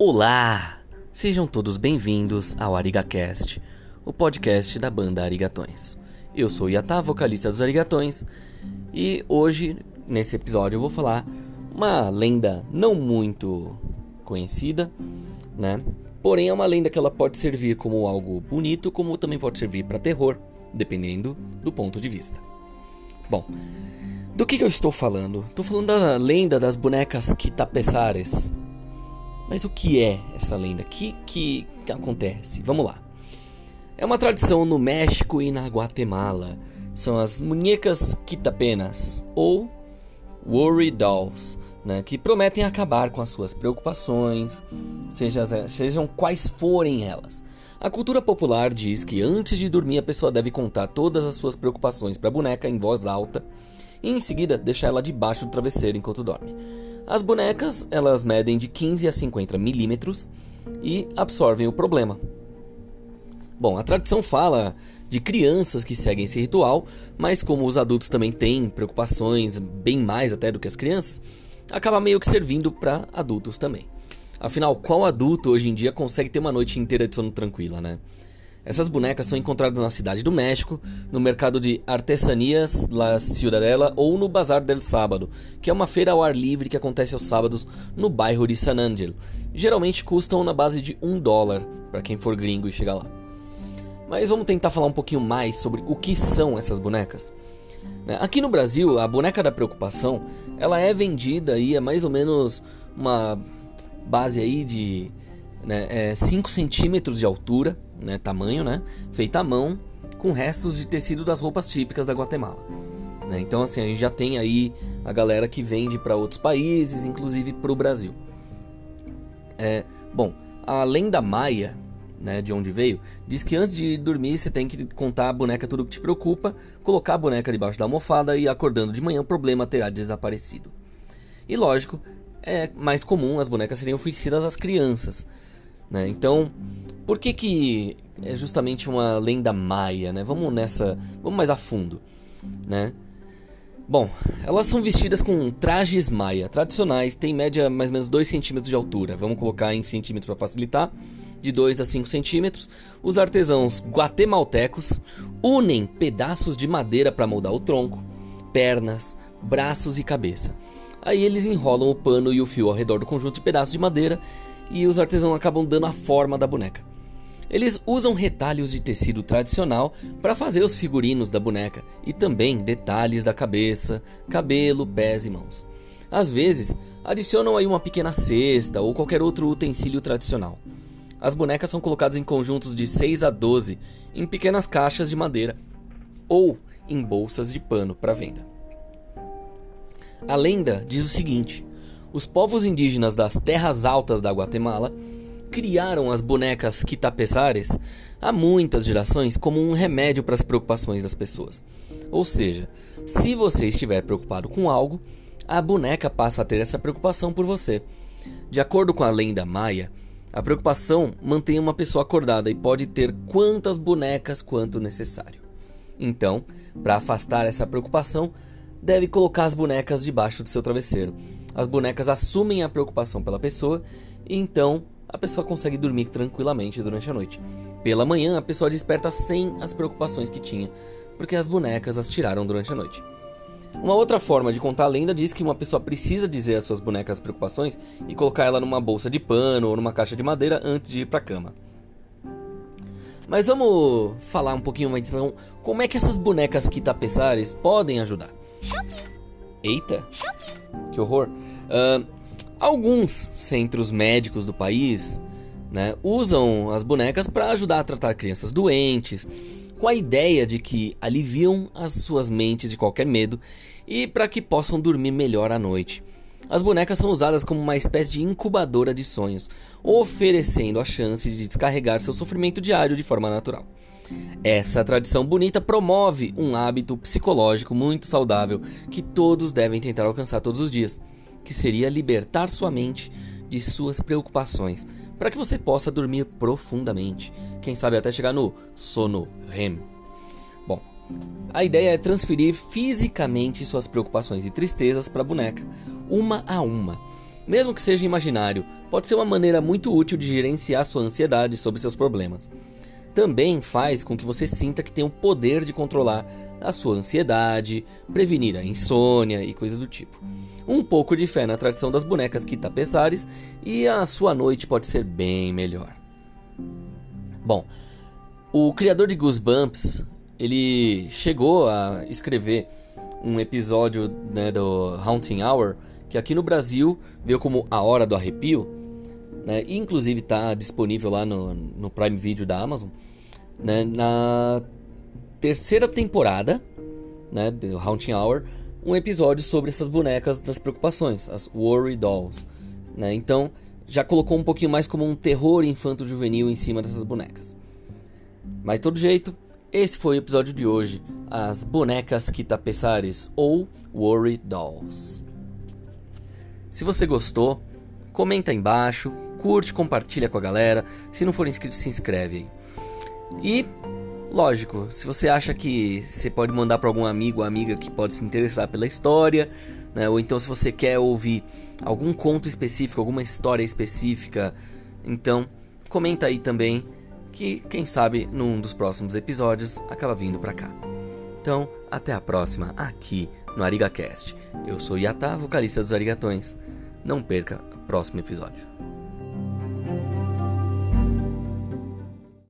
Olá! Sejam todos bem-vindos ao ArigaCast, o podcast da banda Arigatões. Eu sou Yatá, vocalista dos Arigatões, e hoje, nesse episódio, eu vou falar uma lenda não muito conhecida, né? Porém, é uma lenda que ela pode servir como algo bonito, como também pode servir para terror, dependendo do ponto de vista. Bom, do que, que eu estou falando? Estou falando da lenda das bonecas Quitapesares. Mas o que é essa lenda? O que, que, que acontece? Vamos lá. É uma tradição no México e na Guatemala. São as muñecas quitapenas ou worry dolls, né, que prometem acabar com as suas preocupações, seja, sejam quais forem elas. A cultura popular diz que antes de dormir a pessoa deve contar todas as suas preocupações para a boneca em voz alta e em seguida deixar ela debaixo do travesseiro enquanto dorme. As bonecas elas medem de 15 a 50 milímetros e absorvem o problema. Bom, a tradição fala de crianças que seguem esse ritual, mas como os adultos também têm preocupações bem mais até do que as crianças, acaba meio que servindo para adultos também. Afinal, qual adulto hoje em dia consegue ter uma noite inteira de sono tranquila, né? Essas bonecas são encontradas na cidade do México, no mercado de Artesanias La Ciudadela ou no Bazar del Sábado, que é uma feira ao ar livre que acontece aos sábados no bairro de San Angel. Geralmente custam na base de um dólar para quem for gringo e chegar lá. Mas vamos tentar falar um pouquinho mais sobre o que são essas bonecas. Né, aqui no Brasil, a boneca da preocupação, ela é vendida aí a mais ou menos uma base aí de né, é 5 centímetros de altura, né, tamanho, né, feita à mão, com restos de tecido das roupas típicas da Guatemala. Né? Então, assim, a gente já tem aí a galera que vende para outros países, inclusive para o Brasil. É, bom, a lenda maia, né, de onde veio, diz que antes de dormir você tem que contar a boneca tudo que te preocupa, colocar a boneca debaixo da almofada e acordando de manhã o problema terá desaparecido. E lógico, é mais comum as bonecas serem oferecidas às crianças, né? Então, por que que é justamente uma lenda maia, né? Vamos nessa, vamos mais a fundo, né? Bom, elas são vestidas com trajes maia tradicionais, tem média mais ou menos 2 centímetros de altura. Vamos colocar em centímetros para facilitar. De 2 a 5 centímetros. Os artesãos guatemaltecos unem pedaços de madeira para moldar o tronco, pernas, braços e cabeça. Aí eles enrolam o pano e o fio ao redor do conjunto de pedaços de madeira e os artesãos acabam dando a forma da boneca. Eles usam retalhos de tecido tradicional para fazer os figurinos da boneca e também detalhes da cabeça, cabelo, pés e mãos. Às vezes, adicionam aí uma pequena cesta ou qualquer outro utensílio tradicional. As bonecas são colocadas em conjuntos de 6 a 12 em pequenas caixas de madeira ou em bolsas de pano para venda. A lenda diz o seguinte: os povos indígenas das terras altas da Guatemala criaram as bonecas quitapesares há muitas gerações como um remédio para as preocupações das pessoas. Ou seja, se você estiver preocupado com algo, a boneca passa a ter essa preocupação por você. De acordo com a lenda maia, a preocupação mantém uma pessoa acordada e pode ter quantas bonecas quanto necessário. Então, para afastar essa preocupação, deve colocar as bonecas debaixo do seu travesseiro. As bonecas assumem a preocupação pela pessoa e então a pessoa consegue dormir tranquilamente durante a noite. Pela manhã, a pessoa desperta sem as preocupações que tinha, porque as bonecas as tiraram durante a noite. Uma outra forma de contar a lenda diz que uma pessoa precisa dizer às suas bonecas as preocupações e colocar ela numa bolsa de pano ou numa caixa de madeira antes de ir para a cama. Mas vamos falar um pouquinho mais então como é que essas bonecas quitapesares podem ajudar. Eita, que horror! Uh, alguns centros médicos do país né, usam as bonecas para ajudar a tratar crianças doentes, com a ideia de que aliviam as suas mentes de qualquer medo e para que possam dormir melhor à noite. As bonecas são usadas como uma espécie de incubadora de sonhos, oferecendo a chance de descarregar seu sofrimento diário de forma natural. Essa tradição bonita promove um hábito psicológico muito saudável que todos devem tentar alcançar todos os dias que seria libertar sua mente de suas preocupações, para que você possa dormir profundamente, quem sabe até chegar no sono REM. Bom, a ideia é transferir fisicamente suas preocupações e tristezas para a boneca, uma a uma. Mesmo que seja imaginário, pode ser uma maneira muito útil de gerenciar sua ansiedade sobre seus problemas. Também faz com que você sinta que tem o poder de controlar a sua ansiedade, prevenir a insônia e coisas do tipo. Um pouco de fé na tradição das bonecas Kitapesares e a sua noite pode ser bem melhor. Bom, o criador de Goosebumps, ele chegou a escrever um episódio né, do Haunting Hour, que aqui no Brasil veio como A Hora do Arrepio, né, inclusive está disponível lá no, no Prime Video da Amazon, né, na terceira temporada né, do Haunting Hour, um episódio sobre essas bonecas das preocupações, as Worry Dolls. Né? Então, já colocou um pouquinho mais como um terror infanto-juvenil em cima dessas bonecas. Mas de todo jeito, esse foi o episódio de hoje, as bonecas Kitapesares ou Worry Dolls. Se você gostou, comenta aí embaixo, curte, compartilha com a galera. Se não for inscrito, se inscreve aí. E Lógico, se você acha que você pode mandar para algum amigo ou amiga que pode se interessar pela história, né? ou então se você quer ouvir algum conto específico, alguma história específica, então comenta aí também que quem sabe num dos próximos episódios acaba vindo para cá. Então, até a próxima aqui no ArigaCast. Eu sou Yata, vocalista dos Arigatões. Não perca o próximo episódio.